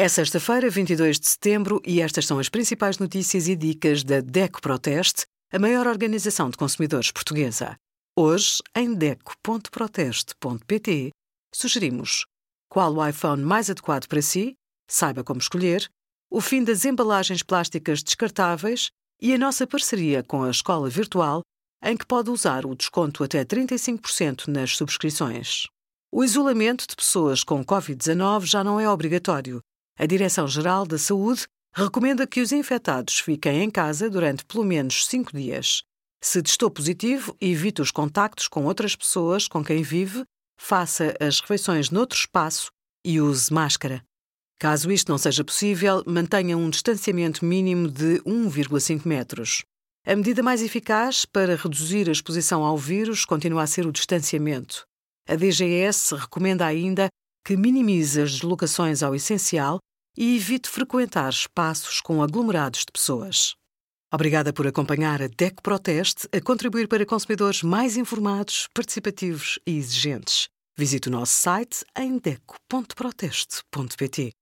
É sexta-feira, 22 de setembro, e estas são as principais notícias e dicas da DECO Proteste, a maior organização de consumidores portuguesa. Hoje, em DECO.proteste.pt, sugerimos qual o iPhone mais adequado para si, saiba como escolher, o fim das embalagens plásticas descartáveis e a nossa parceria com a Escola Virtual, em que pode usar o desconto até 35% nas subscrições. O isolamento de pessoas com Covid-19 já não é obrigatório a Direção-Geral da Saúde recomenda que os infectados fiquem em casa durante pelo menos cinco dias. Se testou positivo, evite os contactos com outras pessoas com quem vive, faça as refeições noutro espaço e use máscara. Caso isto não seja possível, mantenha um distanciamento mínimo de 1,5 metros. A medida mais eficaz para reduzir a exposição ao vírus continua a ser o distanciamento. A DGS recomenda ainda que minimize as deslocações ao essencial e evite frequentar espaços com aglomerados de pessoas. Obrigada por acompanhar a DECO Proteste a contribuir para consumidores mais informados, participativos e exigentes. Visite o nosso site em deco.proteste.pt.